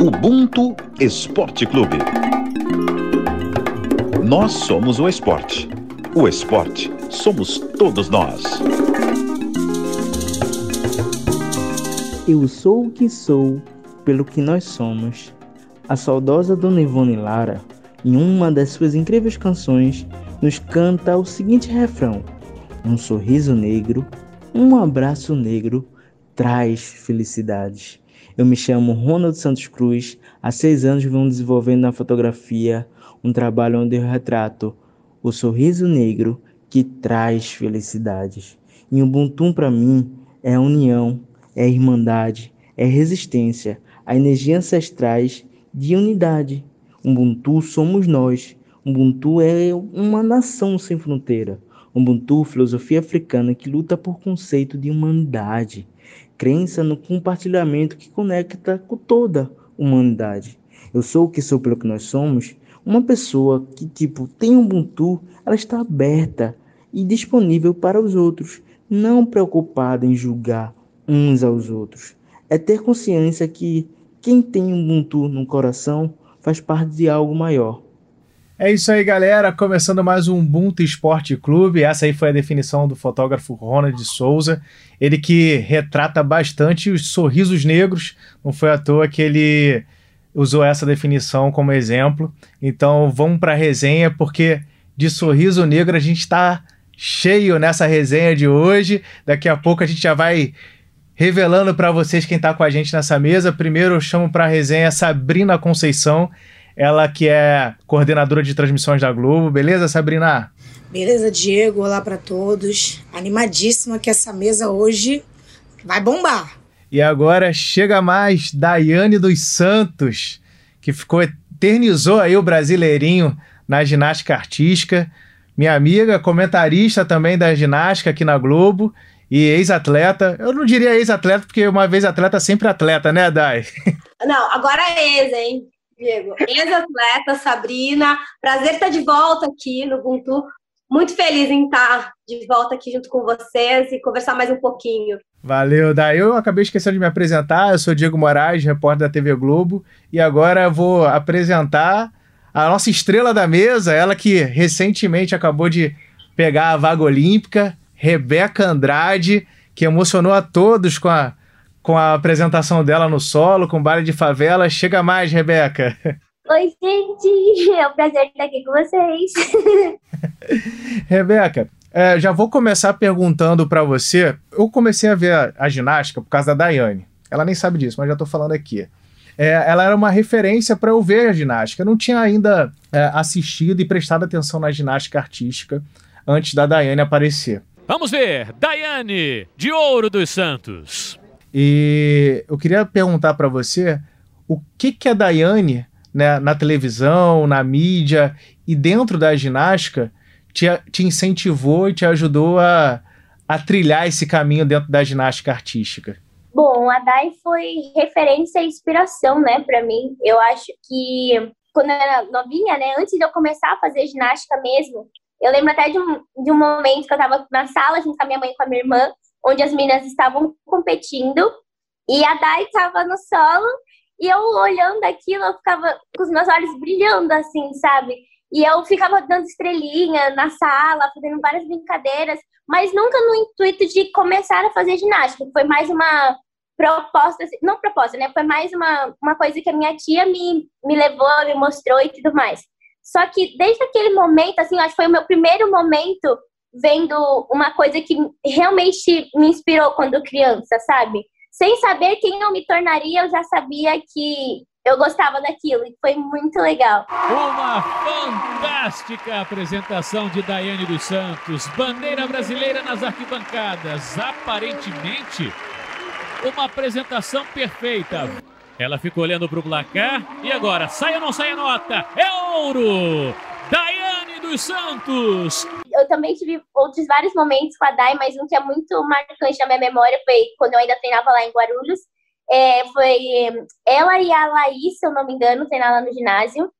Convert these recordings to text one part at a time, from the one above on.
Ubuntu Esporte Clube. Nós somos o esporte. O esporte somos todos nós. Eu sou o que sou pelo que nós somos. A saudosa Dona Ivone Lara, em uma das suas incríveis canções, nos canta o seguinte refrão: Um sorriso negro, um abraço negro traz felicidades. Eu me chamo Ronald Santos Cruz. Há seis anos venho desenvolvendo na fotografia um trabalho onde eu retrato o sorriso negro que traz felicidades. E Ubuntu para mim é união, é irmandade, é resistência, a energia ancestrais de unidade. Ubuntu somos nós. Ubuntu é uma nação sem fronteira. Ubuntu, filosofia africana que luta por conceito de humanidade crença no compartilhamento que conecta com toda a humanidade. Eu sou o que sou pelo que nós somos. Uma pessoa que tipo tem Ubuntu, ela está aberta e disponível para os outros, não preocupada em julgar uns aos outros. É ter consciência que quem tem Ubuntu no coração faz parte de algo maior. É isso aí, galera. Começando mais um Ubuntu Esporte Clube. Essa aí foi a definição do fotógrafo Ronald Souza. Ele que retrata bastante os sorrisos negros. Não foi à toa que ele usou essa definição como exemplo. Então vamos para a resenha, porque de sorriso negro a gente está cheio nessa resenha de hoje. Daqui a pouco a gente já vai revelando para vocês quem está com a gente nessa mesa. Primeiro eu chamo para a resenha Sabrina Conceição ela que é coordenadora de transmissões da Globo. Beleza, Sabrina? Beleza, Diego. Olá para todos. Animadíssima que essa mesa hoje vai bombar. E agora chega mais Daiane dos Santos, que ficou eternizou aí o brasileirinho na ginástica artística. Minha amiga, comentarista também da ginástica aqui na Globo e ex-atleta. Eu não diria ex-atleta, porque uma vez atleta, sempre atleta, né, Dai? Não, agora é ex, hein? Diego. Ex-atleta, Sabrina. Prazer estar de volta aqui no Ubuntu. Muito feliz em estar de volta aqui junto com vocês e conversar mais um pouquinho. Valeu, Daí eu acabei esquecendo de me apresentar. Eu sou Diego Moraes, repórter da TV Globo, e agora vou apresentar a nossa estrela da mesa, ela que recentemente acabou de pegar a vaga olímpica, Rebeca Andrade, que emocionou a todos com a com a apresentação dela no solo, com baile de favela. Chega mais, Rebeca. Oi, gente. É um prazer estar aqui com vocês. Rebeca, é, já vou começar perguntando para você. Eu comecei a ver a, a, ginástica por causa da Daiane. Ela nem sabe disso, mas já estou falando aqui. É, ela era uma referência para eu ver a ginástica. Eu não tinha ainda é, assistido e prestado atenção na ginástica artística antes da Daiane aparecer. Vamos ver, Daiane, de Ouro dos Santos. E eu queria perguntar para você o que, que a Daiane, né, na televisão, na mídia e dentro da ginástica, te, te incentivou e te ajudou a, a trilhar esse caminho dentro da ginástica artística? Bom, a Dai foi referência e inspiração, né, para mim. Eu acho que quando eu era novinha, né, antes de eu começar a fazer ginástica mesmo, eu lembro até de um, de um momento que eu estava na sala junto com a minha mãe e com a minha irmã, onde as meninas estavam competindo e a Dai estava no solo e eu olhando aquilo, eu ficava com os meus olhos brilhando assim, sabe? E eu ficava dando estrelinha na sala, fazendo várias brincadeiras, mas nunca no intuito de começar a fazer ginástica. Foi mais uma proposta, assim, não proposta, né? Foi mais uma, uma coisa que a minha tia me, me levou, me mostrou e tudo mais. Só que desde aquele momento, assim, acho que foi o meu primeiro momento vendo uma coisa que realmente me inspirou quando criança, sabe? Sem saber quem eu me tornaria, eu já sabia que eu gostava daquilo e foi muito legal. Uma fantástica apresentação de Daiane dos Santos, bandeira brasileira nas arquibancadas. Aparentemente, uma apresentação perfeita. Ela ficou olhando para o placar e agora, sai ou não sai a nota? É ouro! Daiane Santos! Eu também tive outros vários momentos com a Dai, mas um que é muito marcante na minha memória foi quando eu ainda treinava lá em Guarulhos. É, foi ela e a Laís, se eu não me engano, treinar lá no ginásio.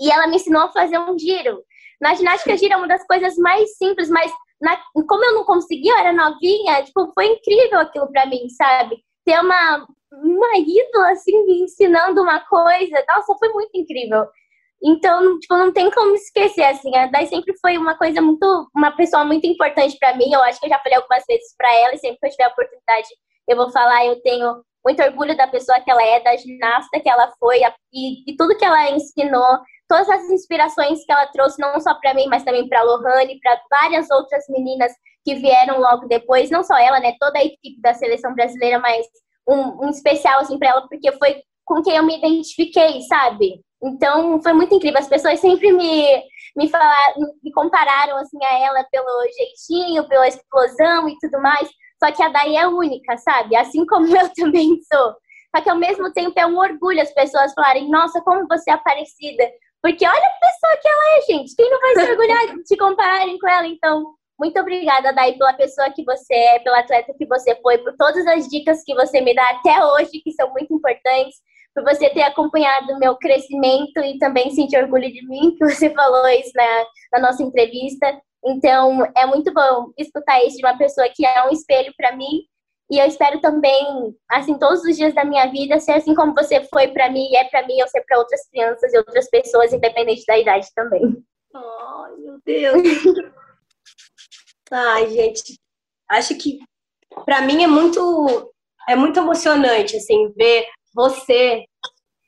E ela me ensinou a fazer um giro. Na ginástica, giro é uma das coisas mais simples, mas na, como eu não conseguia, eu era novinha, tipo, foi incrível aquilo para mim, sabe? Ter uma uma ídola, assim, me ensinando uma coisa. Nossa, foi muito incrível. Então, tipo, não tem como esquecer, assim. A Dai sempre foi uma coisa muito, uma pessoa muito importante para mim. Eu acho que eu já falei algumas vezes para ela e sempre que eu tiver a oportunidade, eu vou falar. Eu tenho muito orgulho da pessoa que ela é, da ginasta que ela foi e, e tudo que ela ensinou, todas as inspirações que ela trouxe, não só para mim, mas também para Lohane, para várias outras meninas que vieram logo depois. Não só ela, né? Toda a equipe da seleção brasileira, mas um, um especial assim para ela, porque foi com quem eu me identifiquei, sabe? Então, foi muito incrível. As pessoas sempre me, me falaram, me compararam assim a ela pelo jeitinho, pela explosão e tudo mais. Só que a Dai é única, sabe? Assim como eu também sou. Só que ao mesmo tempo é um orgulho as pessoas falarem, nossa, como você é parecida. Porque olha a pessoa que ela é, gente. Quem não vai se orgulhar de compararem com ela? Então, muito obrigada, Dai, pela pessoa que você é, pela atleta que você foi, por todas as dicas que você me dá até hoje, que são muito importantes por você ter acompanhado o meu crescimento e também sentir orgulho de mim, que você falou isso na, na nossa entrevista. Então, é muito bom escutar isso de uma pessoa que é um espelho para mim. E eu espero também, assim, todos os dias da minha vida, ser assim como você foi para mim e é para mim, eu ser para outras crianças e outras pessoas, independente da idade também. Ai, meu Deus. Ai, gente, acho que para mim é muito é muito emocionante assim ver você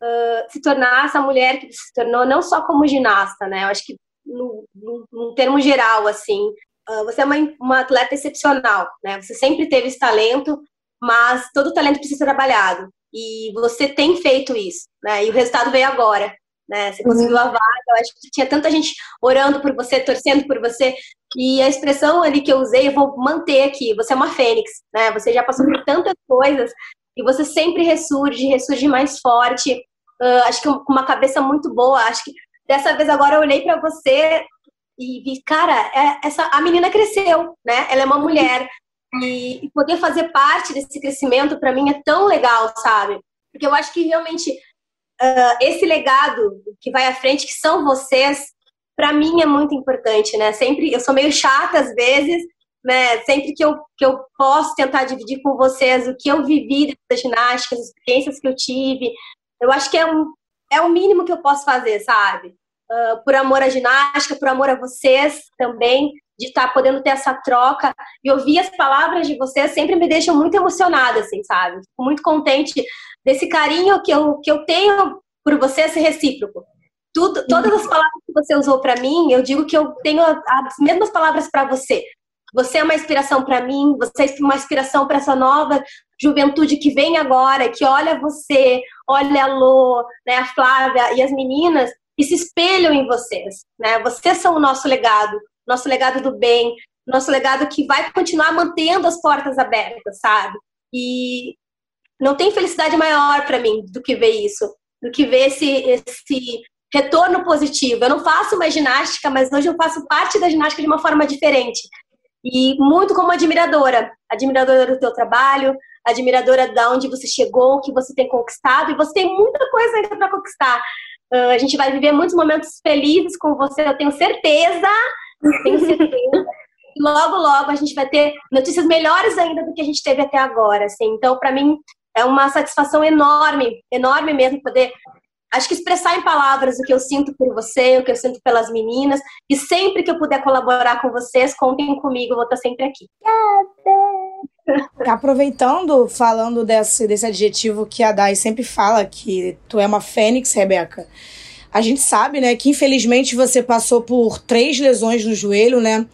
uh, se tornar essa mulher que se tornou, não só como ginasta, né? Eu acho que no, no, no termo geral, assim, uh, você é uma, uma atleta excepcional, né? Você sempre teve esse talento, mas todo talento precisa ser trabalhado. E você tem feito isso, né? E o resultado veio agora, né? Você conseguiu a vaga, eu acho que tinha tanta gente orando por você, torcendo por você. E a expressão ali que eu usei, eu vou manter aqui. Você é uma fênix, né? Você já passou por tantas coisas e você sempre ressurge, ressurge mais forte. Uh, acho que com uma cabeça muito boa. Acho que dessa vez agora eu olhei para você e vi, cara, é, essa a menina cresceu, né? Ela é uma mulher e, e poder fazer parte desse crescimento para mim é tão legal, sabe? Porque eu acho que realmente uh, esse legado que vai à frente, que são vocês, para mim é muito importante, né? Sempre eu sou meio chata às vezes, né? Sempre que eu, que eu posso tentar dividir com vocês o que eu vivi da ginástica, as experiências que eu tive, eu acho que é um, é o mínimo que eu posso fazer, sabe? Uh, por amor à ginástica, por amor a vocês também, de estar tá podendo ter essa troca e ouvir as palavras de vocês sempre me deixam muito emocionada, assim, sabe? Fico muito contente desse carinho que eu, que eu tenho por você ser recíproco. Tudo, todas as palavras que você usou para mim, eu digo que eu tenho as mesmas palavras para você. Você é uma inspiração para mim, você é uma inspiração para essa nova juventude que vem agora, que olha você, olha a Lô, né, a Flávia e as meninas e se espelham em vocês. Né? Vocês são o nosso legado, nosso legado do bem, nosso legado que vai continuar mantendo as portas abertas, sabe? E não tem felicidade maior para mim do que ver isso, do que ver esse, esse retorno positivo. Eu não faço mais ginástica, mas hoje eu faço parte da ginástica de uma forma diferente e muito como admiradora, admiradora do teu trabalho, admiradora de onde você chegou, o que você tem conquistado, e você tem muita coisa ainda para conquistar. Uh, a gente vai viver muitos momentos felizes com você, eu tenho certeza, tenho certeza. logo, logo a gente vai ter notícias melhores ainda do que a gente teve até agora. Assim. Então, para mim, é uma satisfação enorme, enorme mesmo poder acho que expressar em palavras o que eu sinto por você, o que eu sinto pelas meninas. E sempre que eu puder colaborar com vocês, contem comigo, vou estar sempre aqui. Aproveitando, falando desse, desse adjetivo que a Dai sempre fala, que tu é uma fênix, Rebeca. A gente sabe, né, que infelizmente você passou por três lesões no joelho, né?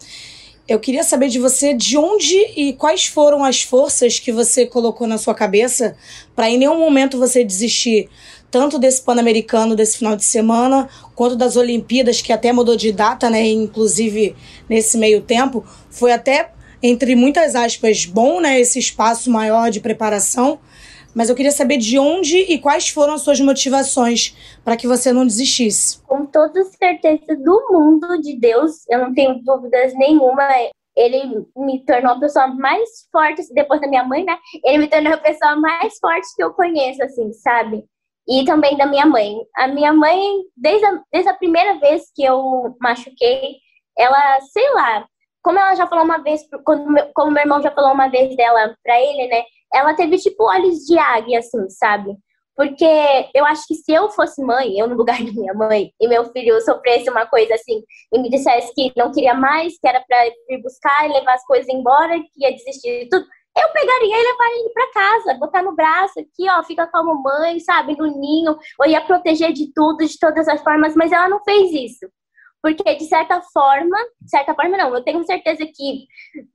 Eu queria saber de você de onde e quais foram as forças que você colocou na sua cabeça para em nenhum momento você desistir tanto desse Pan-Americano desse final de semana, quanto das Olimpíadas, que até mudou de data, né? Inclusive nesse meio tempo, foi até, entre muitas aspas, bom, né? Esse espaço maior de preparação. Mas eu queria saber de onde e quais foram as suas motivações para que você não desistisse. Com toda certeza do mundo de Deus, eu não tenho dúvidas nenhuma. Ele me tornou a pessoa mais forte, depois da minha mãe, né? Ele me tornou a pessoa mais forte que eu conheço, assim, sabe? E também da minha mãe. A minha mãe, desde a, desde a primeira vez que eu machuquei, ela, sei lá, como ela já falou uma vez, quando, como meu irmão já falou uma vez dela pra ele, né? ela teve tipo olhos de águia, assim, sabe? Porque eu acho que se eu fosse mãe, eu no lugar da minha mãe, e meu filho sofresse uma coisa assim, e me dissesse que não queria mais, que era para ir buscar e levar as coisas embora, que ia desistir de tudo, eu pegaria e levaria ele para casa, botar no braço aqui, ó, fica com a mamãe, sabe, no ninho, ou ia proteger de tudo, de todas as formas, mas ela não fez isso. Porque, de certa forma, de certa forma não, eu tenho certeza que,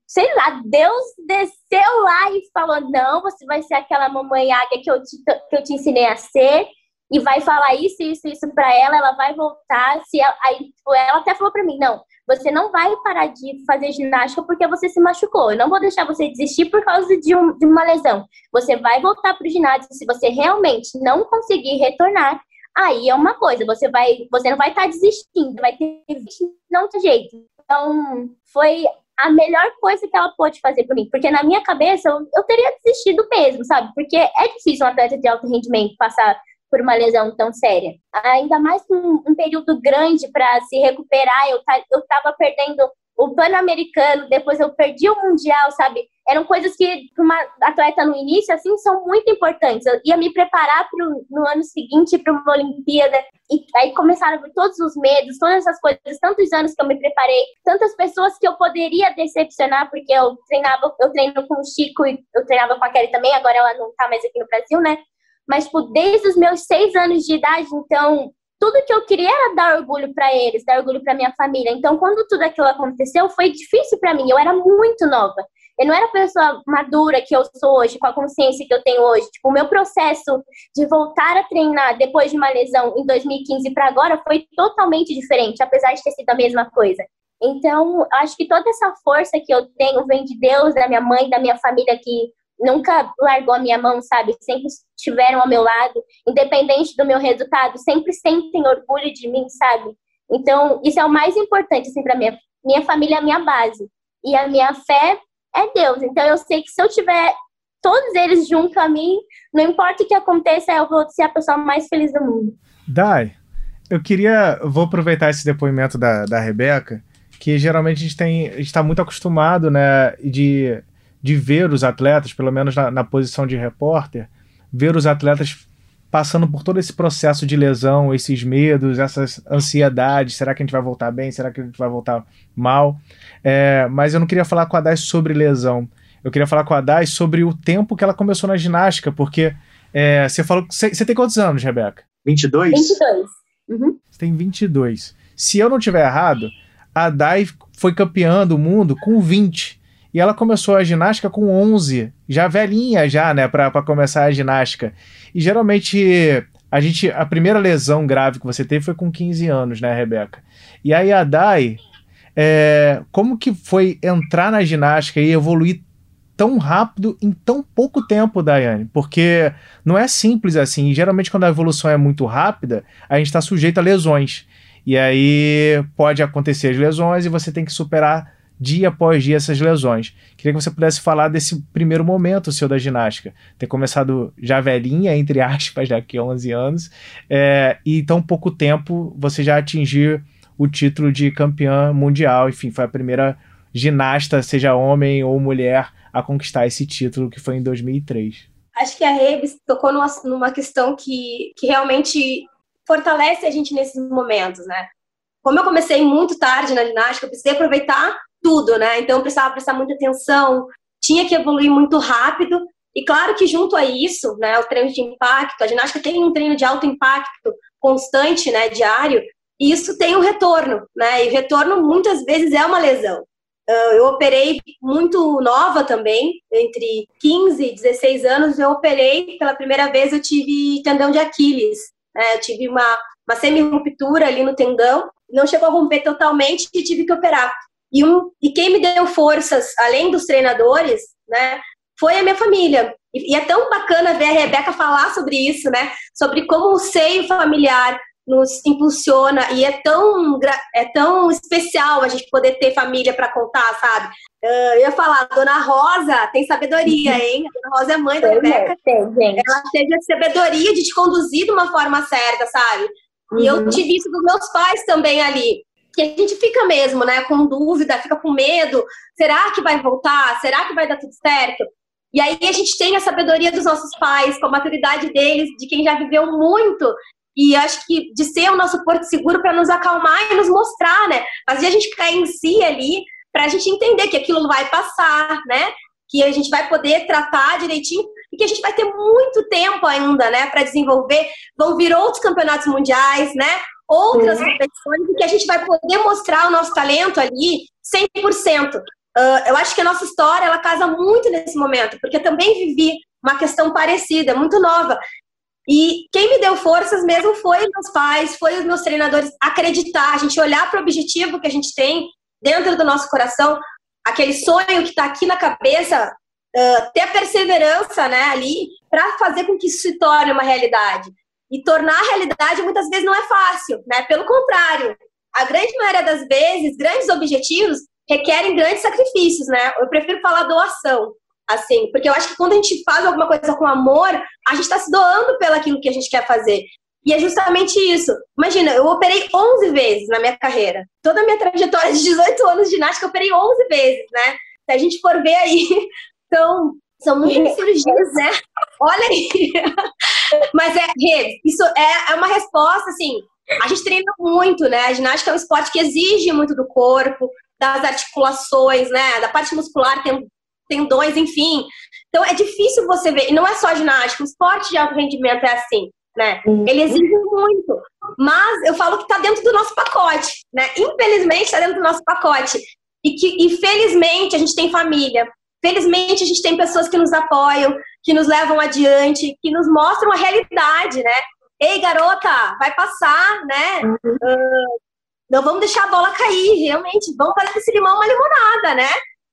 sei lá, Deus desceu lá e falou: não, você vai ser aquela mamãe águia que eu te, que eu te ensinei a ser, e vai falar isso, isso, isso para ela, ela vai voltar. Se ela, aí, tipo, ela até falou para mim: não, você não vai parar de fazer ginástica porque você se machucou. Eu não vou deixar você desistir por causa de, um, de uma lesão. Você vai voltar para o ginásio se você realmente não conseguir retornar aí é uma coisa, você vai, você não vai estar tá desistindo, vai ter não tem jeito. Então, foi a melhor coisa que ela pôde fazer por mim, porque na minha cabeça eu, eu teria desistido mesmo, sabe? Porque é difícil um atleta de alto rendimento passar por uma lesão tão séria. Ainda mais um, um período grande para se recuperar. Eu, eu tava perdendo o Pan-Americano, depois eu perdi o Mundial, sabe? Eram coisas que, para uma atleta no início, assim, são muito importantes. Eu ia me preparar pro, no ano seguinte para uma Olimpíada, e aí começaram todos os medos, todas essas coisas, tantos anos que eu me preparei, tantas pessoas que eu poderia decepcionar, porque eu treinava, eu treino com o Chico eu treinava com a Kelly também, agora ela não tá mais aqui no Brasil, né? Mas, tipo, desde os meus seis anos de idade, então, tudo que eu queria era dar orgulho para eles, dar orgulho para minha família. Então, quando tudo aquilo aconteceu, foi difícil para mim. Eu era muito nova. Eu não era a pessoa madura que eu sou hoje, com a consciência que eu tenho hoje. Tipo, o meu processo de voltar a treinar depois de uma lesão em 2015 para agora foi totalmente diferente, apesar de ter sido a mesma coisa. Então, acho que toda essa força que eu tenho vem de Deus, da minha mãe, da minha família que nunca largou a minha mão, sabe? Sempre estiveram ao meu lado, independente do meu resultado, sempre sentem orgulho de mim, sabe? Então, isso é o mais importante, assim, para minha minha família é a minha base. E a minha fé é Deus. Então, eu sei que se eu tiver todos eles junto a mim, não importa o que aconteça, eu vou ser a pessoa mais feliz do mundo. Dai, eu queria, vou aproveitar esse depoimento da, da Rebeca, que geralmente a gente tem, está muito acostumado, né, de de ver os atletas, pelo menos na, na posição de repórter, ver os atletas passando por todo esse processo de lesão, esses medos, essas ansiedades, será que a gente vai voltar bem, será que a gente vai voltar mal? É, mas eu não queria falar com a Dai sobre lesão, eu queria falar com a Dai sobre o tempo que ela começou na ginástica, porque é, você falou, você tem quantos anos, Rebeca? 22? 22. Uhum. Você tem 22. Se eu não tiver errado, a Dai foi campeã do mundo com 20. E ela começou a ginástica com 11, já velhinha já, né, para começar a ginástica. E geralmente a gente a primeira lesão grave que você teve foi com 15 anos, né, Rebeca? E aí a Dai, é, como que foi entrar na ginástica e evoluir tão rápido em tão pouco tempo, Daiane? Porque não é simples assim. E geralmente quando a evolução é muito rápida, a gente está sujeito a lesões. E aí pode acontecer as lesões e você tem que superar dia após dia essas lesões. Queria que você pudesse falar desse primeiro momento seu da ginástica. Ter começado já velhinha, entre aspas, daqui a 11 anos, é, e tão pouco tempo você já atingiu o título de campeã mundial. Enfim, foi a primeira ginasta, seja homem ou mulher, a conquistar esse título, que foi em 2003. Acho que a Rebs tocou numa, numa questão que, que realmente fortalece a gente nesses momentos, né? Como eu comecei muito tarde na ginástica, eu precisei aproveitar tudo, né? Então eu precisava prestar muita atenção, tinha que evoluir muito rápido. E claro que junto a isso, né, o treino de impacto, a ginástica tem um treino de alto impacto constante, né, diário, e isso tem um retorno, né? E retorno muitas vezes é uma lesão. Eu operei muito nova também, entre 15 e 16 anos, eu operei pela primeira vez, eu tive tendão de Aquiles, né? Eu tive uma, uma semi-ruptura ali no tendão, não chegou a romper totalmente e tive que operar. E, um, e quem me deu forças, além dos treinadores, né, foi a minha família. E, e, é tão bacana ver a Rebeca falar sobre isso, né? Sobre como o seio familiar nos impulsiona e é tão, é tão especial a gente poder ter família para contar, sabe? Uh, eu ia falar, a Dona Rosa tem sabedoria, hein? A Dona Rosa é mãe da Rebeca. Ela teve a sabedoria de te conduzir de uma forma certa, sabe? E eu uhum. tive isso dos meus pais também ali que a gente fica mesmo, né, com dúvida, fica com medo. Será que vai voltar? Será que vai dar tudo certo? E aí a gente tem a sabedoria dos nossos pais, com a maturidade deles, de quem já viveu muito. E acho que de ser o nosso porto seguro para nos acalmar e nos mostrar, né? Fazer a gente cair em si ali, para a gente entender que aquilo vai passar, né? Que a gente vai poder tratar direitinho e que a gente vai ter muito tempo ainda, né, para desenvolver. Vão vir outros campeonatos mundiais, né? Outras competições e que a gente vai poder mostrar o nosso talento ali 100%. Uh, eu acho que a nossa história ela casa muito nesse momento, porque eu também vivi uma questão parecida, muito nova. E quem me deu forças mesmo foi os meus pais, foi os meus treinadores acreditar, a gente olhar para o objetivo que a gente tem dentro do nosso coração, aquele sonho que está aqui na cabeça, uh, ter a perseverança né, ali para fazer com que isso se torne uma realidade. E tornar a realidade muitas vezes não é fácil, né? Pelo contrário, a grande maioria das vezes, grandes objetivos requerem grandes sacrifícios, né? Eu prefiro falar doação, assim, porque eu acho que quando a gente faz alguma coisa com amor, a gente está se doando pelo aquilo que a gente quer fazer. E é justamente isso. Imagina, eu operei 11 vezes na minha carreira. Toda a minha trajetória de 18 anos de ginástica, eu operei 11 vezes, né? Se a gente for ver aí, então, são muitas cirurgias, né? Olha aí. Mas é, isso é, é uma resposta, assim, a gente treina muito, né? A ginástica é um esporte que exige muito do corpo, das articulações, né? Da parte muscular, tem tendões, enfim. Então é difícil você ver, e não é só ginástica, o esporte de alto rendimento é assim, né? Uhum. Ele exige muito. Mas eu falo que está dentro do nosso pacote, né? Infelizmente está dentro do nosso pacote. E que, infelizmente, a gente tem família. Felizmente, a gente tem pessoas que nos apoiam, que nos levam adiante, que nos mostram a realidade, né? Ei, garota, vai passar, né? Uhum. Uh, não vamos deixar a bola cair, realmente. Vamos fazer desse limão uma limonada, né?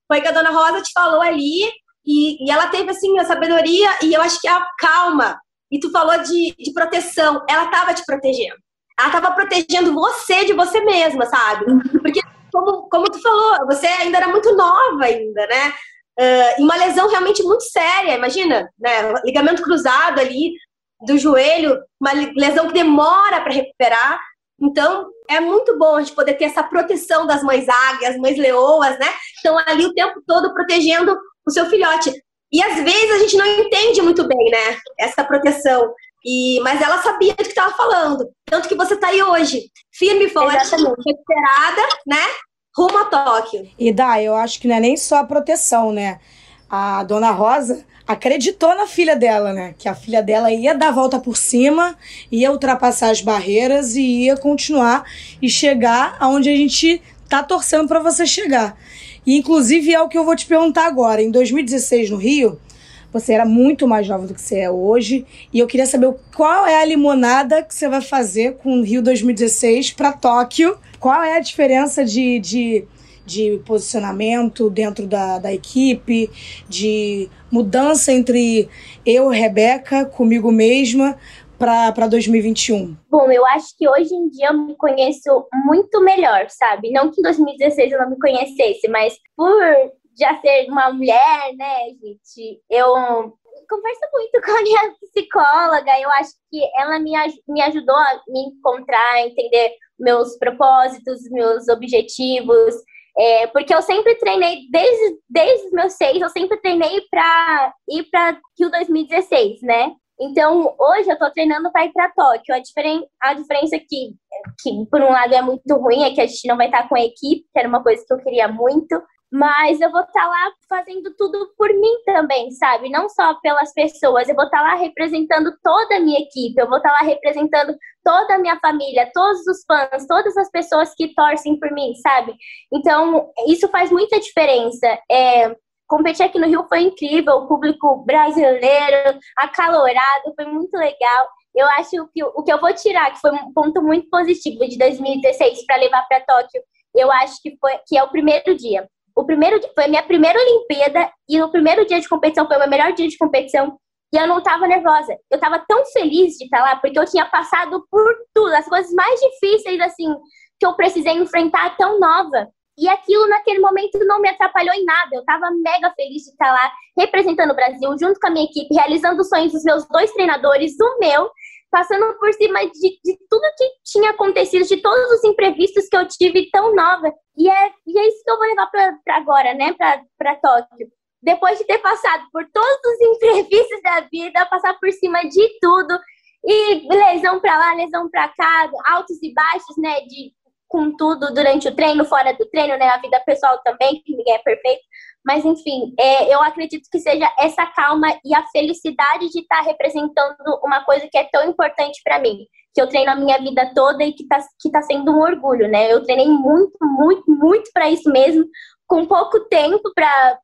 Foi que a dona Rosa te falou ali, e, e ela teve, assim, a sabedoria e eu acho que a calma. E tu falou de, de proteção, ela estava te protegendo. Ela estava protegendo você de você mesma, sabe? Uhum. Porque, como, como tu falou, você ainda era muito nova ainda, né? Uh, uma lesão realmente muito séria, imagina, né? Ligamento cruzado ali do joelho, uma lesão que demora para recuperar. Então, é muito bom a gente poder ter essa proteção das mães águias, mães leoas, né? Estão ali o tempo todo protegendo o seu filhote. E às vezes a gente não entende muito bem, né? Essa proteção. E, mas ela sabia do que estava falando. Tanto que você está aí hoje, firme e forte, recuperada, né? Rumo a Tóquio. E dá, eu acho que não é nem só a proteção, né? A dona Rosa acreditou na filha dela, né? Que a filha dela ia dar a volta por cima, ia ultrapassar as barreiras e ia continuar e chegar aonde a gente tá torcendo para você chegar. E inclusive é o que eu vou te perguntar agora. Em 2016 no Rio, você era muito mais nova do que você é hoje, e eu queria saber qual é a limonada que você vai fazer com o Rio 2016 para Tóquio. Qual é a diferença de, de de posicionamento dentro da, da equipe, de mudança entre eu, Rebeca, comigo mesma, para 2021? Bom, eu acho que hoje em dia eu me conheço muito melhor, sabe? Não que em 2016 eu não me conhecesse, mas por já ser uma mulher, né, gente, eu converso muito com a minha psicóloga. Eu acho que ela me, me ajudou a me encontrar, a entender meus propósitos, meus objetivos. É, porque eu sempre treinei, desde, desde os meus seis, eu sempre treinei para ir para Rio 2016, né? Então, hoje eu tô treinando para ir para Tóquio. A, diferen a diferença que, que, por um lado, é muito ruim é que a gente não vai estar com a equipe, que era uma coisa que eu queria muito mas eu vou estar tá lá fazendo tudo por mim também, sabe? Não só pelas pessoas, eu vou estar tá lá representando toda a minha equipe, eu vou estar tá lá representando toda a minha família, todos os fãs, todas as pessoas que torcem por mim, sabe? Então, isso faz muita diferença. É, competir aqui no Rio foi incrível, o público brasileiro, acalorado, foi muito legal. Eu acho que o que eu vou tirar, que foi um ponto muito positivo de 2016 para levar para Tóquio, eu acho que foi que é o primeiro dia o primeiro foi a minha primeira Olimpíada e o primeiro dia de competição foi o meu melhor dia de competição e eu não estava nervosa. Eu estava tão feliz de estar lá porque eu tinha passado por tudo, as coisas mais difíceis assim que eu precisei enfrentar tão nova. E aquilo naquele momento não me atrapalhou em nada. Eu estava mega feliz de estar lá representando o Brasil junto com a minha equipe, realizando os sonhos dos meus dois treinadores, o meu passando por cima de, de tudo que tinha acontecido, de todos os imprevistos que eu tive tão nova. E é, e é isso que eu vou levar para agora, né, para Tóquio. depois de ter passado por todos os imprevistos da vida, passar por cima de tudo, e lesão para lá, lesão para cá, altos e baixos, né, de com tudo durante o treino, fora do treino, né, a vida pessoal também, que ninguém é perfeito. Mas, enfim, é, eu acredito que seja essa calma e a felicidade de estar tá representando uma coisa que é tão importante para mim, que eu treino a minha vida toda e que está que tá sendo um orgulho, né? Eu treinei muito, muito, muito para isso mesmo, com pouco tempo para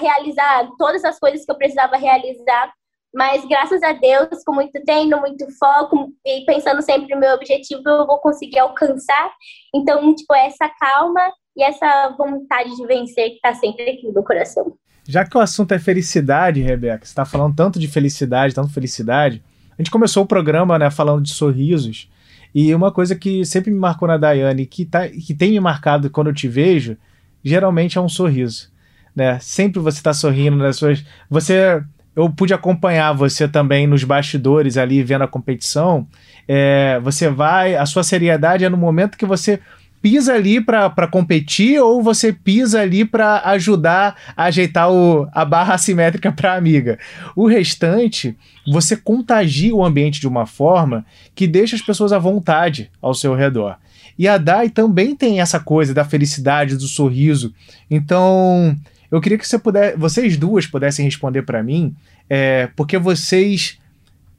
realizar todas as coisas que eu precisava realizar. Mas graças a Deus, com muito treino, muito foco e pensando sempre no meu objetivo, eu vou conseguir alcançar. Então, tipo, essa calma e essa vontade de vencer que está sempre aqui no meu coração. Já que o assunto é felicidade, Rebeca, você está falando tanto de felicidade, tanto felicidade. A gente começou o programa né, falando de sorrisos. E uma coisa que sempre me marcou na Daiane, que, tá, que tem me marcado quando eu te vejo, geralmente é um sorriso. Né? Sempre você está sorrindo nas suas. Você. Eu pude acompanhar você também nos bastidores ali, vendo a competição. É, você vai. A sua seriedade é no momento que você pisa ali para competir ou você pisa ali para ajudar a ajeitar o, a barra assimétrica para a amiga. O restante, você contagia o ambiente de uma forma que deixa as pessoas à vontade ao seu redor. E a Dai também tem essa coisa da felicidade, do sorriso. Então, eu queria que você puder, vocês duas pudessem responder para mim, é, porque vocês,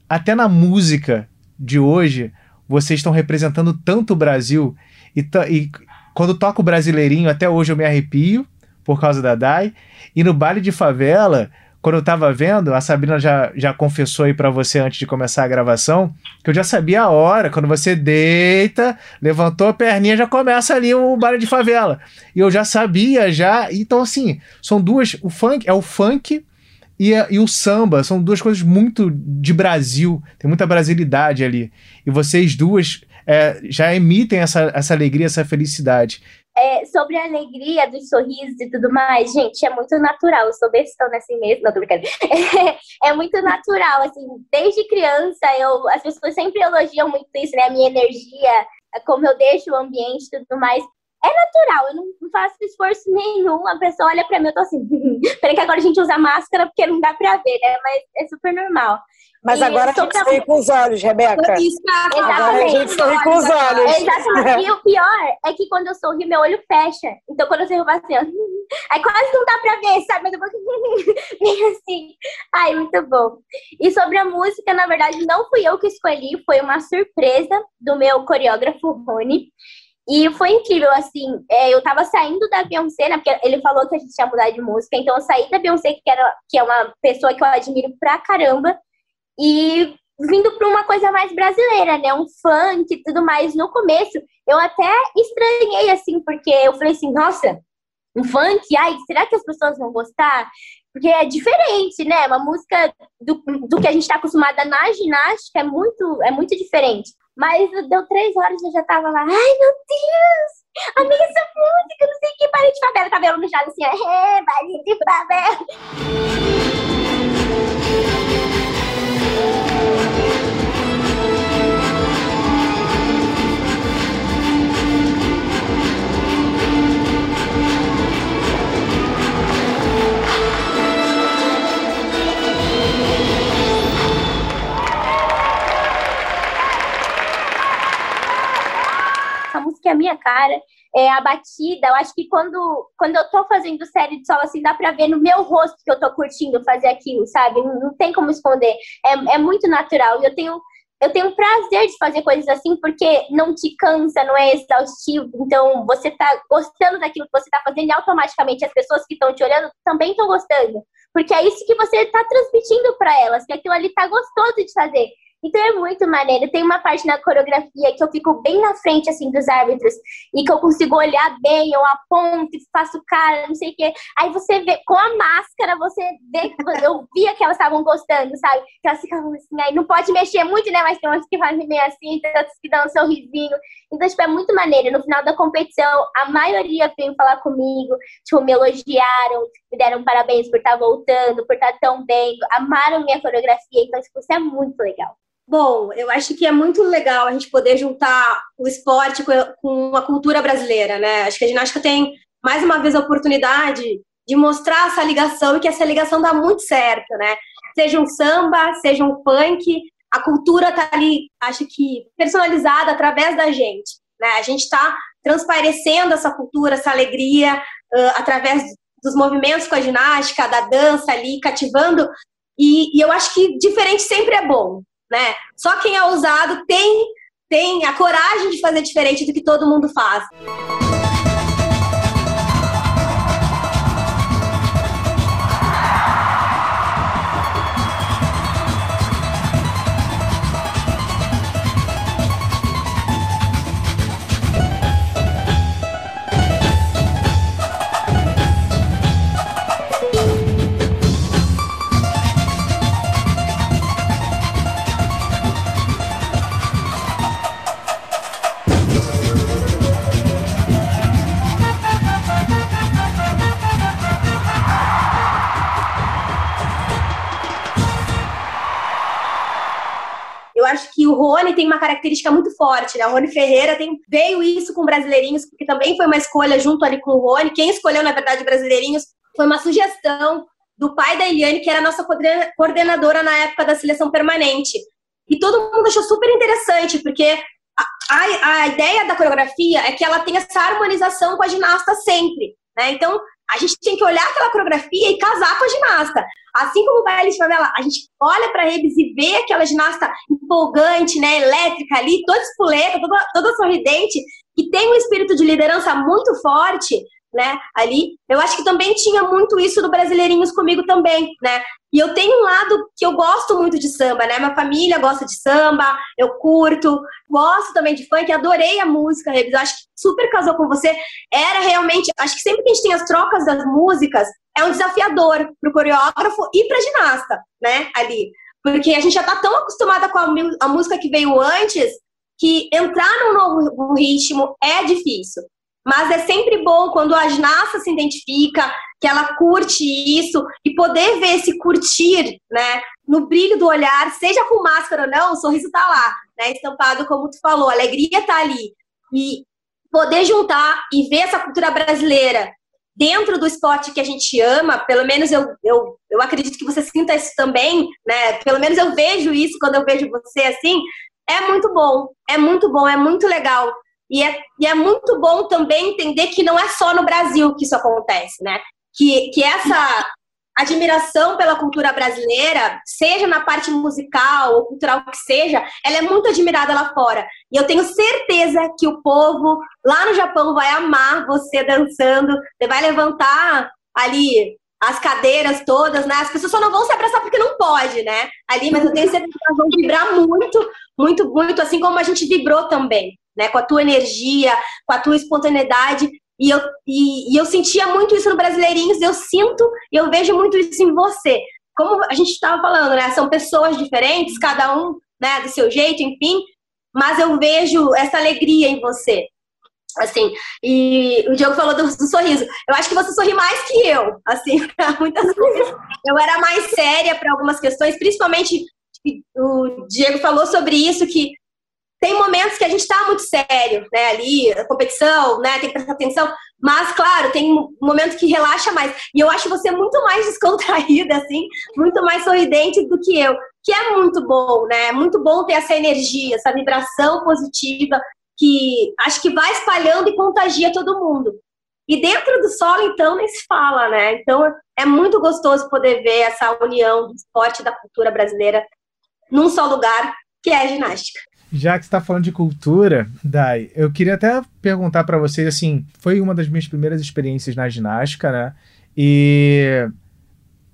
até na música de hoje, vocês estão representando tanto o Brasil e, e quando toco o Brasileirinho, até hoje eu me arrepio por causa da Dai. E no baile de favela, quando eu tava vendo, a Sabrina já, já confessou aí para você antes de começar a gravação, que eu já sabia a hora, quando você deita, levantou a perninha, já começa ali o baile de favela. E eu já sabia, já. Então, assim, são duas. O funk é o funk e, e o samba, são duas coisas muito de Brasil, tem muita brasilidade ali. E vocês duas é, já emitem essa, essa alegria, essa felicidade. É, sobre a alegria dos sorrisos e tudo mais, gente, é muito natural. Eu sou bestona assim mesmo, não tô brincando. É, é, muito natural, assim, desde criança, eu, as pessoas sempre elogiam muito isso, né? A minha energia, como eu deixo o ambiente e tudo mais. É natural, eu não faço esforço nenhum. A pessoa olha pra mim, eu tô assim, peraí que agora a gente usa máscara porque não dá pra ver, né? Mas é super normal. Mas agora a gente sorri com os olhos, Rebeca. Exatamente. Agora a gente sorri com os olhos. Exatamente. E o pior é que quando eu sorri, meu olho fecha. Então quando eu sorri, eu faço assim, ó. Aí quase não dá pra ver, sabe? Mas eu vou assim. Ai, muito bom. E sobre a música, na verdade, não fui eu que escolhi, foi uma surpresa do meu coreógrafo Rony. E foi incrível, assim, é, eu tava saindo da Beyoncé, né, porque ele falou que a gente ia mudar de música, então eu saí da Beyoncé, que, era, que é uma pessoa que eu admiro pra caramba, e vindo para uma coisa mais brasileira, né? Um funk e tudo mais. No começo, eu até estranhei, assim, porque eu falei assim, nossa, um funk, ai, será que as pessoas vão gostar? Porque é diferente, né? Uma música do, do que a gente está acostumada na ginástica é muito, é muito diferente. Mas deu três horas e eu já tava lá, ai meu Deus, amiga, essa música, não sei o que, baile de favela, cabelo no chão, assim, é, baile de favela. Que é a minha cara, é a batida. Eu acho que quando, quando eu tô fazendo série de solo, assim, dá pra ver no meu rosto que eu tô curtindo fazer aquilo, sabe? Não, não tem como esconder. É, é muito natural. E eu tenho eu tenho prazer de fazer coisas assim porque não te cansa, não é exaustivo. Então, você tá gostando daquilo que você tá fazendo e automaticamente as pessoas que estão te olhando também estão gostando. Porque é isso que você tá transmitindo para elas, que aquilo ali tá gostoso de fazer. Então é muito maneiro. Tem uma parte na coreografia que eu fico bem na frente, assim, dos árbitros e que eu consigo olhar bem, eu aponto faço cara, não sei o quê. Aí você vê, com a máscara, você vê eu via que elas estavam gostando, sabe? Que elas ficavam assim, aí não pode mexer muito, né? Mas tem umas que fazem bem assim, tem outras que dão um sorrisinho. Então, tipo, é muito maneiro. No final da competição, a maioria veio falar comigo, tipo, me elogiaram, me deram parabéns por estar voltando, por estar tão bem, amaram minha coreografia. Então, tipo, isso é muito legal. Bom, eu acho que é muito legal a gente poder juntar o esporte com a cultura brasileira, né? Acho que a ginástica tem mais uma vez a oportunidade de mostrar essa ligação e que essa ligação dá muito certo, né? Seja um samba, seja um funk, a cultura tá ali, acho que personalizada através da gente, né? A gente está transparecendo essa cultura, essa alegria uh, através dos movimentos com a ginástica, da dança ali, cativando. E, e eu acho que diferente sempre é bom, né? Só quem é ousado tem tem a coragem de fazer diferente do que todo mundo faz. Rony tem uma característica muito forte, né? O Rony Ferreira tem, veio isso com Brasileirinhos, porque também foi uma escolha junto ali com o Rony. Quem escolheu, na verdade, Brasileirinhos foi uma sugestão do pai da Eliane, que era nossa coordenadora na época da seleção permanente. E todo mundo achou super interessante, porque a, a, a ideia da coreografia é que ela tem essa harmonização com a ginasta sempre. Né? Então, a gente tem que olhar aquela coreografia e casar com a ginasta. Assim como o baile de favela, a gente olha para Rebes e vê aquela ginasta empolgante, né, elétrica ali, toda espoleta, toda, toda sorridente, que tem um espírito de liderança muito forte né, ali. Eu acho que também tinha muito isso do Brasileirinhos comigo também, né? E eu tenho um lado que eu gosto muito de samba, né? Minha família gosta de samba, eu curto, gosto também de funk, adorei a música, Rebs. Acho que super casou com você. Era realmente, acho que sempre que a gente tem as trocas das músicas, é um desafiador pro coreógrafo e pra ginasta, né? Ali. Porque a gente já tá tão acostumada com a, a música que veio antes que entrar num novo ritmo é difícil. Mas é sempre bom quando a ginasta se identifica, que ela curte isso e poder ver esse curtir, né, no brilho do olhar, seja com máscara ou não, o sorriso tá lá, né, estampado como tu falou, a alegria tá ali. E poder juntar e ver essa cultura brasileira dentro do esporte que a gente ama, pelo menos eu, eu, eu acredito que você sinta isso também, né? Pelo menos eu vejo isso quando eu vejo você assim. É muito bom, é muito bom, é muito legal. E é, e é muito bom também entender que não é só no Brasil que isso acontece, né? Que, que essa admiração pela cultura brasileira, seja na parte musical ou cultural que seja, ela é muito admirada lá fora. E eu tenho certeza que o povo lá no Japão vai amar você dançando, você vai levantar ali as cadeiras todas, né? As pessoas só não vão se abraçar porque não pode, né? Ali, mas eu tenho certeza que elas vão vibrar muito, muito, muito, assim como a gente vibrou também né? Com a tua energia, com a tua espontaneidade. E eu, e, e eu sentia muito isso no Brasileirinhos, eu sinto e eu vejo muito isso em você. Como a gente estava falando, né? São pessoas diferentes, cada um né, do seu jeito, enfim, mas eu vejo essa alegria em você. Assim, e o Diogo falou do, do sorriso. Eu acho que você sorri mais que eu, assim, muitas vezes. Eu era mais séria para algumas questões, principalmente o Diego falou sobre isso, que tem momentos que a gente está muito sério, né, ali, a competição, né, tem que prestar atenção, mas, claro, tem um momento que relaxa mais. E eu acho você muito mais descontraída, assim, muito mais sorridente do que eu, que é muito bom, né, é muito bom ter essa energia, essa vibração positiva que acho que vai espalhando e contagia todo mundo. E dentro do solo, então, nem se fala, né? Então, é muito gostoso poder ver essa união do esporte e da cultura brasileira num só lugar, que é a ginástica. Já que está falando de cultura, Dai, eu queria até perguntar para vocês assim, foi uma das minhas primeiras experiências na ginástica, né? E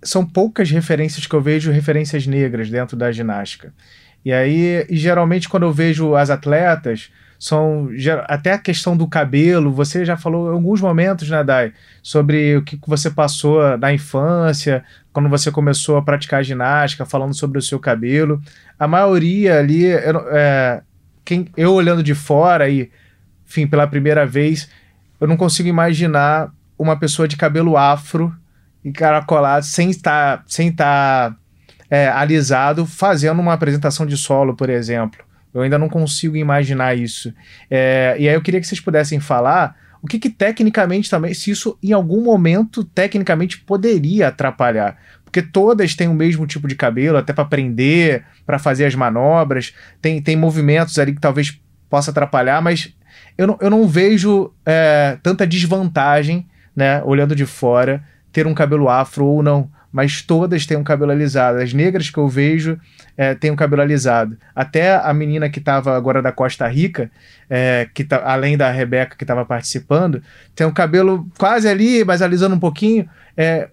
são poucas referências que eu vejo referências negras dentro da ginástica. E aí, e geralmente quando eu vejo as atletas, são até a questão do cabelo. Você já falou em alguns momentos, né, Dai, sobre o que você passou na infância, quando você começou a praticar ginástica, falando sobre o seu cabelo. A maioria ali, é, quem, eu olhando de fora e, enfim, pela primeira vez, eu não consigo imaginar uma pessoa de cabelo afro e caracolado sem estar, sem estar é, alisado fazendo uma apresentação de solo, por exemplo. Eu ainda não consigo imaginar isso. É, e aí eu queria que vocês pudessem falar o que, que tecnicamente também, se isso em algum momento tecnicamente poderia atrapalhar. Porque todas têm o mesmo tipo de cabelo, até para prender, para fazer as manobras, tem, tem movimentos ali que talvez possa atrapalhar, mas eu não, eu não vejo é, tanta desvantagem, né, olhando de fora, ter um cabelo afro ou não mas todas têm um cabelo alisado. As negras que eu vejo é, têm um cabelo alisado. Até a menina que estava agora da Costa Rica, é, que tá, além da Rebeca que estava participando, tem um cabelo quase ali, mas alisando um pouquinho. É,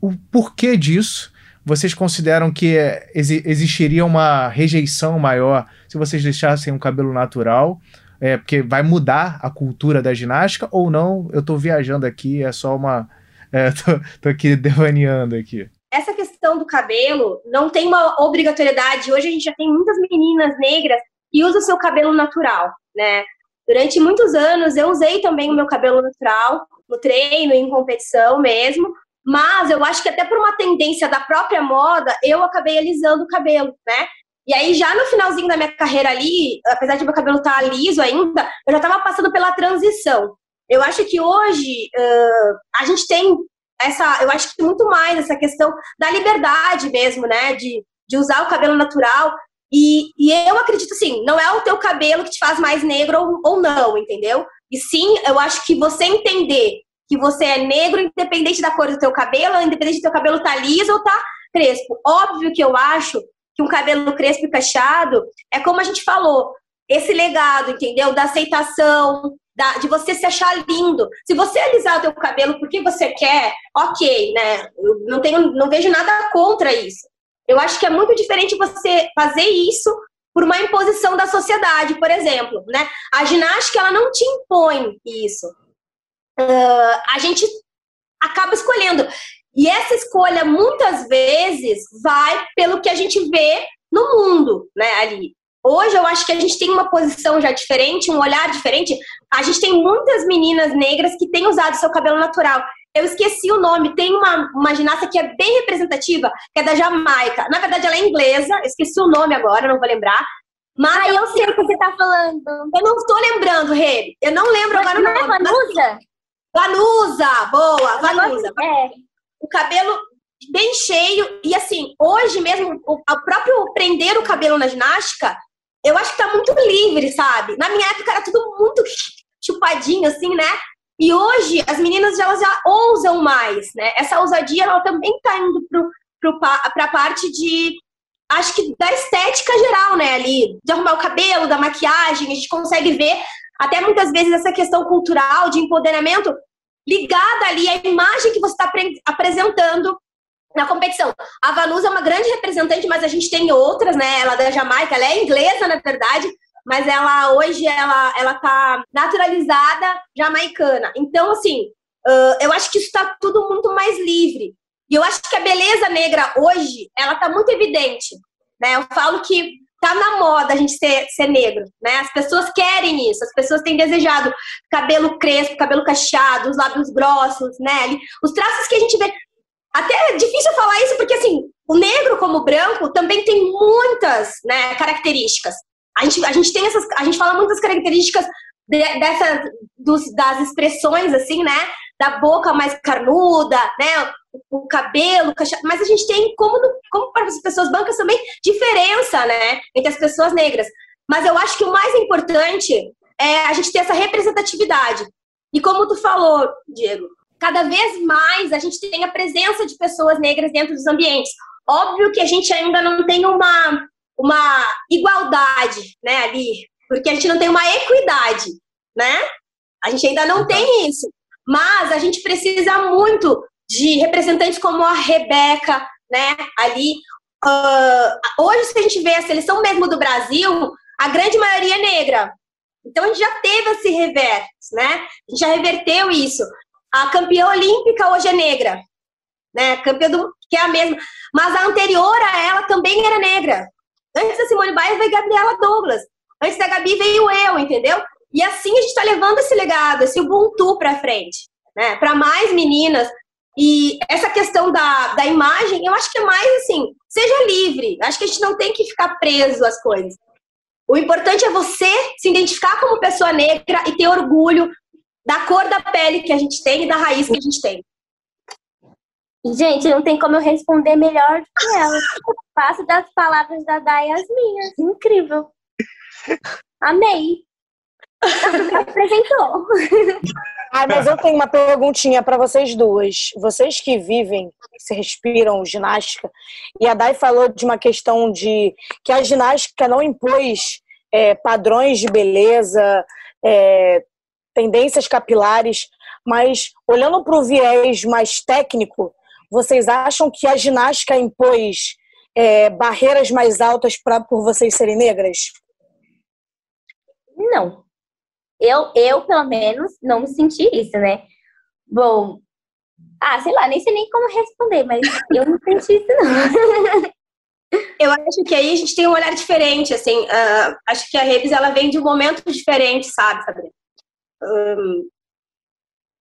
o porquê disso? Vocês consideram que é, existiria uma rejeição maior se vocês deixassem um cabelo natural? É, porque vai mudar a cultura da ginástica ou não? Eu estou viajando aqui, é só uma, é, tô, tô aqui devaneando aqui. Essa questão do cabelo não tem uma obrigatoriedade. Hoje a gente já tem muitas meninas negras que usam seu cabelo natural, né? Durante muitos anos eu usei também o meu cabelo natural, no treino, em competição mesmo, mas eu acho que até por uma tendência da própria moda, eu acabei alisando o cabelo, né? E aí, já no finalzinho da minha carreira ali, apesar de meu cabelo estar tá liso ainda, eu já estava passando pela transição. Eu acho que hoje uh, a gente tem essa, eu acho que muito mais essa questão da liberdade mesmo, né? De, de usar o cabelo natural. E, e eu acredito assim, não é o teu cabelo que te faz mais negro ou, ou não, entendeu? E sim, eu acho que você entender que você é negro, independente da cor do teu cabelo, independente do teu cabelo tá liso ou tá crespo. Óbvio que eu acho que um cabelo crespo e cacheado é como a gente falou, esse legado, entendeu? Da aceitação, da, de você se achar lindo. Se você alisar o teu cabelo porque você quer, ok, né? Eu não tenho, não vejo nada contra isso. Eu acho que é muito diferente você fazer isso por uma imposição da sociedade, por exemplo, né? A ginástica ela não te impõe isso. Uh, a gente acaba escolhendo. E essa escolha muitas vezes vai pelo que a gente vê no mundo, né, ali. Hoje eu acho que a gente tem uma posição já diferente, um olhar diferente. A gente tem muitas meninas negras que têm usado seu cabelo natural. Eu esqueci o nome, tem uma, uma ginasta que é bem representativa, que é da Jamaica. Na verdade, ela é inglesa, esqueci o nome agora, não vou lembrar. Mas ah, eu sei o que você tá falando. Eu não estou lembrando, Rê. Eu não lembro Mas agora não o nome. É Vanusa? Vanusa, boa, Vanusa. É. O cabelo bem cheio e assim, hoje mesmo, o próprio prender o cabelo na ginástica eu acho que tá muito livre, sabe? Na minha época era tudo muito chupadinho, assim, né? E hoje as meninas elas já ousam mais, né? Essa ousadia ela também tá indo pro, pro, pra parte de acho que da estética geral, né, ali, de arrumar o cabelo, da maquiagem, a gente consegue ver até muitas vezes essa questão cultural de empoderamento ligada ali à imagem que você está apresentando na competição. A Vanusa é uma grande representante, mas a gente tem outras, né? Ela é da Jamaica, ela é inglesa, na verdade, mas ela hoje ela ela tá naturalizada jamaicana. Então, assim, uh, eu acho que isso está tudo muito mais livre. E eu acho que a beleza negra hoje, ela tá muito evidente, né? Eu falo que tá na moda a gente ser, ser negro, né? As pessoas querem isso, as pessoas têm desejado cabelo crespo, cabelo cacheado, os lábios grossos, né? Os traços que a gente vê até é difícil falar isso porque, assim, o negro como o branco também tem muitas né, características. A gente, a gente tem essas, a gente fala muitas características de, dessa, dos, das expressões, assim, né? Da boca mais carnuda, né? O, o cabelo, mas a gente tem, como, como para as pessoas brancas também, diferença, né? Entre as pessoas negras. Mas eu acho que o mais importante é a gente ter essa representatividade. E como tu falou, Diego, cada vez mais a gente tem a presença de pessoas negras dentro dos ambientes. Óbvio que a gente ainda não tem uma, uma igualdade né, ali, porque a gente não tem uma equidade, né? A gente ainda não tem isso. Mas a gente precisa muito de representantes como a Rebeca, né? Ali. Uh, hoje, se a gente vê a seleção mesmo do Brasil, a grande maioria é negra. Então a gente já teve esse reverso, né? A gente já reverteu isso. A campeã olímpica hoje é negra, né? Campeã do que é a mesma, mas a anterior a ela também era negra. Antes da Simone Biles veio Gabriela Douglas. Antes da Gabi veio eu, entendeu? E assim a gente está levando esse legado, esse Ubuntu para frente, né? Para mais meninas. E essa questão da, da imagem, eu acho que é mais assim, seja livre. Acho que a gente não tem que ficar preso às coisas. O importante é você se identificar como pessoa negra e ter orgulho da cor da pele que a gente tem e da raiz que a gente tem. Gente, não tem como eu responder melhor do que ela. Faço das palavras da Dai as minhas. Incrível. Amei. apresentou. Ah, mas eu tenho uma perguntinha para vocês duas. Vocês que vivem, se respiram ginástica, e a Dai falou de uma questão de que a ginástica não impôs é, padrões de beleza, é, tendências capilares, mas olhando para o viés mais técnico, vocês acham que a ginástica impôs é, barreiras mais altas pra, por vocês serem negras? Não. Eu, eu, pelo menos, não senti isso, né? Bom, ah, sei lá, nem sei nem como responder, mas eu não senti isso, não. Eu acho que aí a gente tem um olhar diferente, assim, uh, acho que a Rebs, ela vem de um momento diferente, sabe, Sabrina?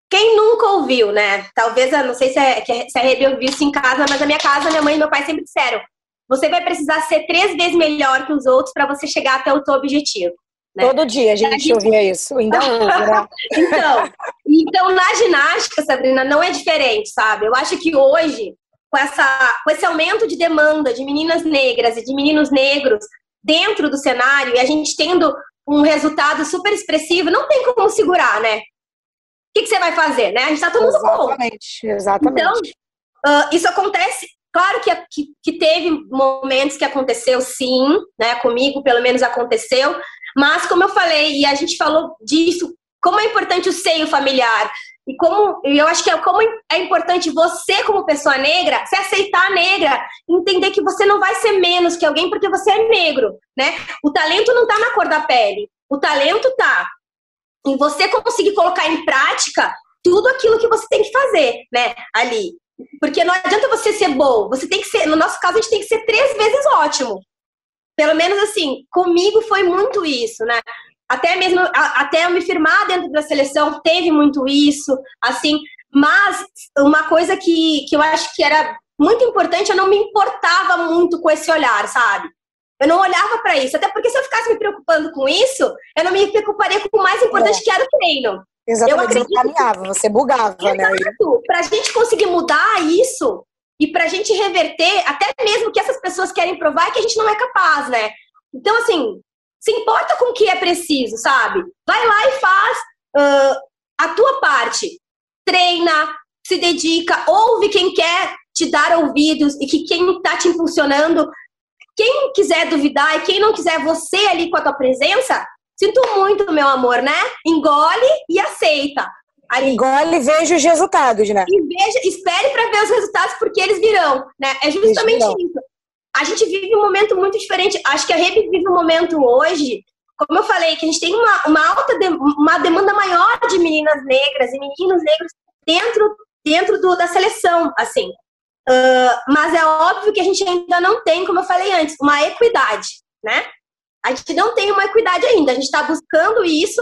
Quem nunca ouviu, né? Talvez, eu não sei se, é, se a Rebe ouviu isso em casa, mas na minha casa, minha mãe e meu pai sempre disseram: você vai precisar ser três vezes melhor que os outros para você chegar até o seu objetivo. Né? Todo dia a gente, a gente... ouvia isso, ainda hoje, né? então, então, na ginástica, Sabrina, não é diferente, sabe? Eu acho que hoje, com, essa, com esse aumento de demanda de meninas negras e de meninos negros dentro do cenário, e a gente tendo um resultado super expressivo, não tem como segurar, né? que, que você vai fazer, né? A gente tá todo mundo Exatamente, exatamente. Então, uh, isso acontece. Claro que, que, que, teve momentos que aconteceu, sim, né? Comigo, pelo menos, aconteceu. Mas, como eu falei, e a gente falou disso, como é importante o seio familiar. E como eu acho que é como é importante você, como pessoa negra, se aceitar negra, entender que você não vai ser menos que alguém porque você é negro, né? O talento não tá na cor da pele. O talento tá em você conseguir colocar em prática tudo aquilo que você tem que fazer, né, ali. Porque não adianta você ser bom, você tem que ser, no nosso caso, a gente tem que ser três vezes ótimo. Pelo menos assim, comigo foi muito isso, né? Até mesmo, até eu me firmar dentro da seleção, teve muito isso, assim. Mas uma coisa que, que eu acho que era muito importante, eu não me importava muito com esse olhar, sabe? Eu não olhava para isso, até porque se eu ficasse me preocupando com isso, eu não me preocuparia com o mais importante é. que era o treino. Exatamente, eu acredito, você caminhava, você bugava, Exato. né? Para a gente conseguir mudar isso e para a gente reverter, até mesmo que essas pessoas querem provar, é que a gente não é capaz, né? Então, assim, se importa com o que é preciso, sabe? Vai lá e faz uh, a tua parte. Treina, se dedica, ouve quem quer te dar ouvidos e que quem está te impulsionando quem quiser duvidar e quem não quiser você ali com a tua presença, sinto muito, meu amor, né? Engole e aceita. Ali. Engole e veja os resultados, né? E veja, espere para ver os resultados, porque eles virão, né? É justamente isso. A gente vive um momento muito diferente. Acho que a Rebe vive um momento hoje, como eu falei, que a gente tem uma, uma alta de, uma demanda maior de meninas negras e meninos negros dentro, dentro do, da seleção, assim. Uh, mas é óbvio que a gente ainda não tem, como eu falei antes, uma equidade, né? A gente não tem uma equidade ainda. A gente está buscando isso.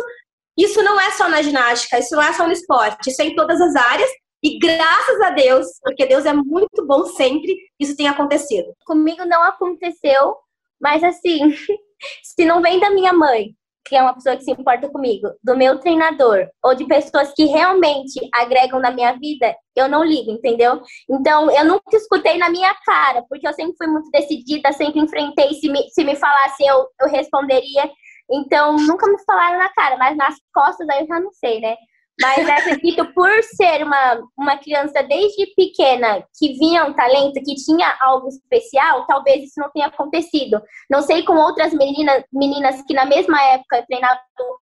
Isso não é só na ginástica, isso não é só no esporte, isso é em todas as áreas. E graças a Deus, porque Deus é muito bom sempre, isso tem acontecido. Comigo não aconteceu, mas assim, se não vem da minha mãe, que é uma pessoa que se importa comigo, do meu treinador, ou de pessoas que realmente agregam na minha vida, eu não ligo, entendeu? Então, eu nunca escutei na minha cara, porque eu sempre fui muito decidida, sempre enfrentei, se me, se me falasse, eu, eu responderia. Então, nunca me falaram na cara, mas nas costas aí eu já não sei, né? Mas acredito por ser uma, uma criança desde pequena que vinha um talento, que tinha algo especial, talvez isso não tenha acontecido. Não sei com outras meninas, meninas que na mesma época treinavam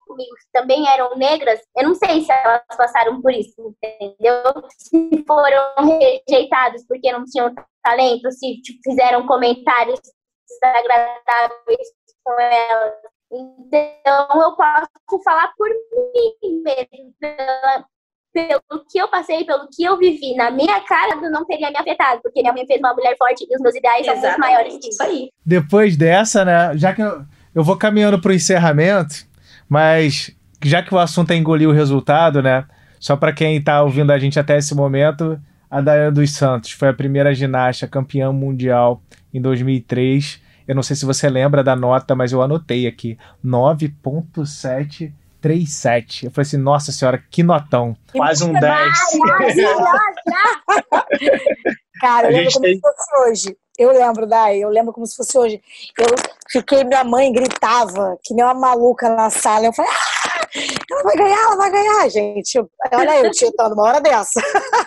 comigo, que também eram negras, eu não sei se elas passaram por isso, entendeu? Se foram rejeitadas porque não tinham talento, se tipo, fizeram comentários desagradáveis com elas. Então, eu posso falar por mim mesmo, pela, pelo que eu passei, pelo que eu vivi. Na minha cara, não teria me afetado, porque minha mãe fez uma mulher forte e os meus ideais Exatamente. são muito maiores que isso aí. Depois dessa, né, já que eu, eu vou caminhando para o encerramento, mas já que o assunto é engolir o resultado, né, só para quem está ouvindo a gente até esse momento, a Dayana dos Santos foi a primeira ginasta campeã mundial em 2003 eu não sei se você lembra da nota, mas eu anotei aqui: 9,7 3,7. Eu falei assim, nossa senhora, que notão. Quase um 10. Cara, eu lembro como tem... se fosse hoje. Eu lembro, Dai, eu lembro como se fosse hoje. Eu fiquei, minha mãe gritava, que nem uma maluca na sala. Eu falei, ah, ela vai ganhar, ela vai ganhar, gente. Olha eu titando uma hora dessa.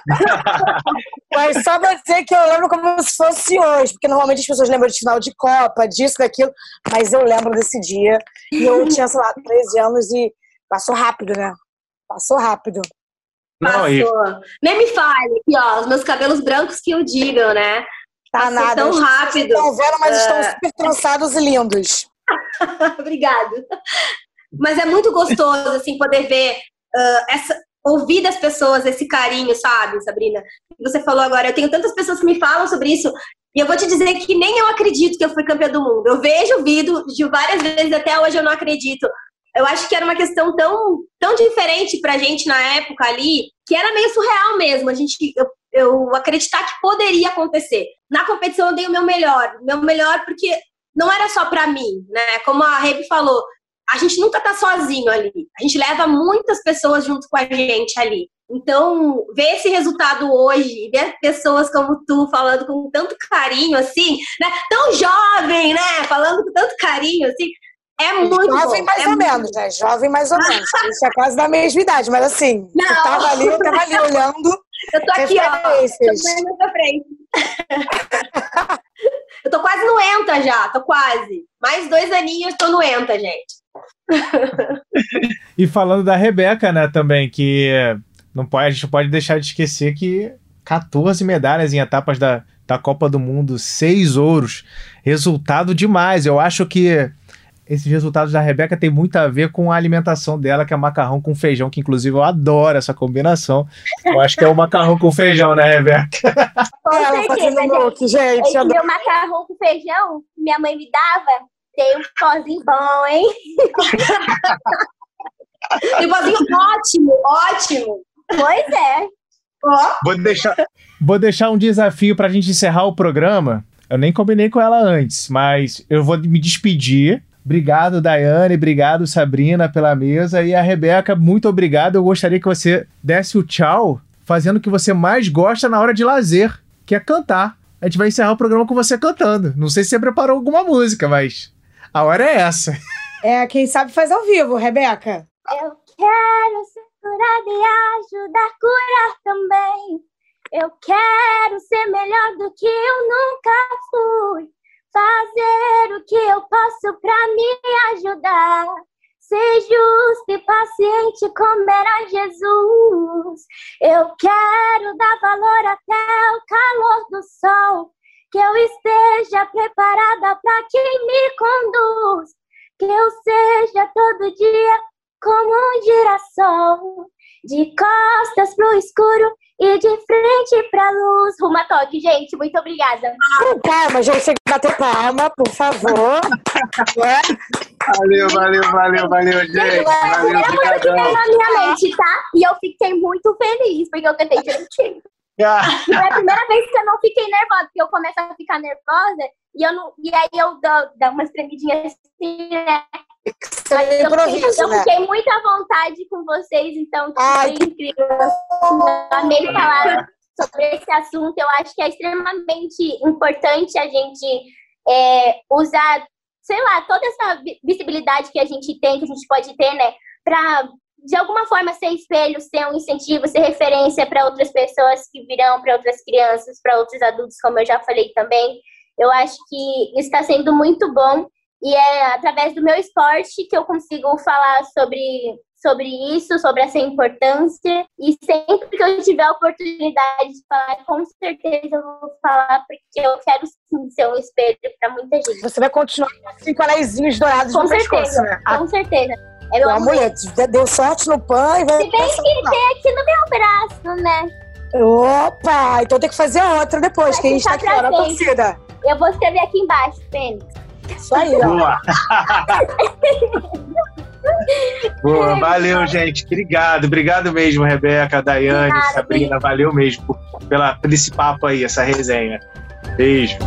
Mas só pra dizer que eu lembro como se fosse hoje, porque normalmente as pessoas lembram de final de Copa, disso, daquilo, mas eu lembro desse dia. E eu tinha, sei lá, 13 anos e passou rápido, né? Passou rápido. Passou. e... Nem me fale, aqui, ó, os meus cabelos brancos que o digam, né? Tá nada. tão rápido. Estão vendo, mas uh... estão é. super trançados e lindos. Obrigada. Mas é muito gostoso, assim, poder ver uh, essa, ouvir das pessoas esse carinho, sabe, Sabrina? Você falou agora, eu tenho tantas pessoas que me falam sobre isso, e eu vou te dizer que nem eu acredito que eu fui campeã do mundo. Eu vejo o vídeo de várias vezes, até hoje eu não acredito eu acho que era uma questão tão, tão diferente pra gente na época ali, que era meio surreal mesmo. A gente, eu, eu acreditar que poderia acontecer. Na competição eu dei o meu melhor, meu melhor porque não era só para mim, né? Como a Rebe falou, a gente nunca tá sozinho ali. A gente leva muitas pessoas junto com a gente ali. Então, ver esse resultado hoje, ver pessoas como tu falando com tanto carinho, assim, né? Tão jovem, né? Falando com tanto carinho, assim, é muito Jovem bom. mais é ou muito... menos, né? Jovem mais ou menos. Isso é quase da mesma idade, mas assim, Não. eu tava ali, eu tava ali olhando. Eu tô aqui, ó. Tô pra frente. eu tô quase noenta já, tô quase. Mais dois aninhos, tô noenta, gente. e falando da Rebeca, né, também, que não pode, a gente pode deixar de esquecer que 14 medalhas em etapas da, da Copa do Mundo, seis ouros. Resultado demais. Eu acho que esses resultados da Rebeca tem muito a ver com a alimentação dela, que é macarrão com feijão, que inclusive eu adoro essa combinação. Eu acho que é o macarrão com feijão, né, Rebeca? Com certeza, gente. gente. Esse meu macarrão com feijão minha mãe me dava, tem um pozinho bom, hein? tem um pozinho ótimo, ótimo. Pois é. Vou deixar, vou deixar um desafio para a gente encerrar o programa. Eu nem combinei com ela antes, mas eu vou me despedir Obrigado, Daiane. Obrigado, Sabrina, pela mesa. E a Rebeca, muito obrigado. Eu gostaria que você desse o tchau fazendo o que você mais gosta na hora de lazer, que é cantar. A gente vai encerrar o programa com você cantando. Não sei se você preparou alguma música, mas a hora é essa. É, quem sabe faz ao vivo, Rebeca. Eu quero ser curada e ajudar a curar também. Eu quero ser melhor do que eu nunca fui fazer o que eu posso para me ajudar. Ser justo e paciente como era Jesus. Eu quero dar valor até o calor do sol. Que eu esteja preparada para quem me conduz. Que eu seja todo dia como um girassol. De costas pro escuro e de frente pra luz. Ruma toque, gente. Muito obrigada. calma, gente. Você bater palma, por favor. valeu, valeu, valeu, valeu, gente. Valeu, a música que veio na minha mente, tá? E eu fiquei muito feliz, porque eu cantei direitinho. Ah. Foi a primeira vez que eu não fiquei nervosa, porque eu começo a ficar nervosa e, eu não, e aí eu dou, dou umas tremidinhas assim, né? Mas eu, fiquei, eu né? fiquei muito à vontade com vocês, então Ai, foi incrível. Eu amei falar sobre esse assunto. Eu acho que é extremamente importante a gente é, usar, sei lá, toda essa visibilidade que a gente tem, que a gente pode ter, né, para de alguma forma ser espelho, ser um incentivo, ser referência para outras pessoas que virão, para outras crianças, para outros adultos, como eu já falei também. Eu acho que está sendo muito bom e é através do meu esporte que eu consigo falar sobre, sobre isso, sobre essa importância. E sempre que eu tiver a oportunidade de falar, com certeza eu vou falar, porque eu quero sim ser um espelho para muita gente. Você vai continuar com cinco anéisinhos dourados com no certeza, pescoço, né? Com certeza. É meu mulher, deu sorte no pão e vai. Se bem que tem aqui no meu braço, né? Opa! Então tem que fazer outra depois, que a gente tá aqui na torcida. Eu vou escrever aqui embaixo, Fênix. Isso aí, ó. Boa. Boa, valeu, gente. Obrigado, obrigado mesmo, Rebeca, Daiane, Sabrina, valeu mesmo pela, por esse papo aí, essa resenha. Beijo.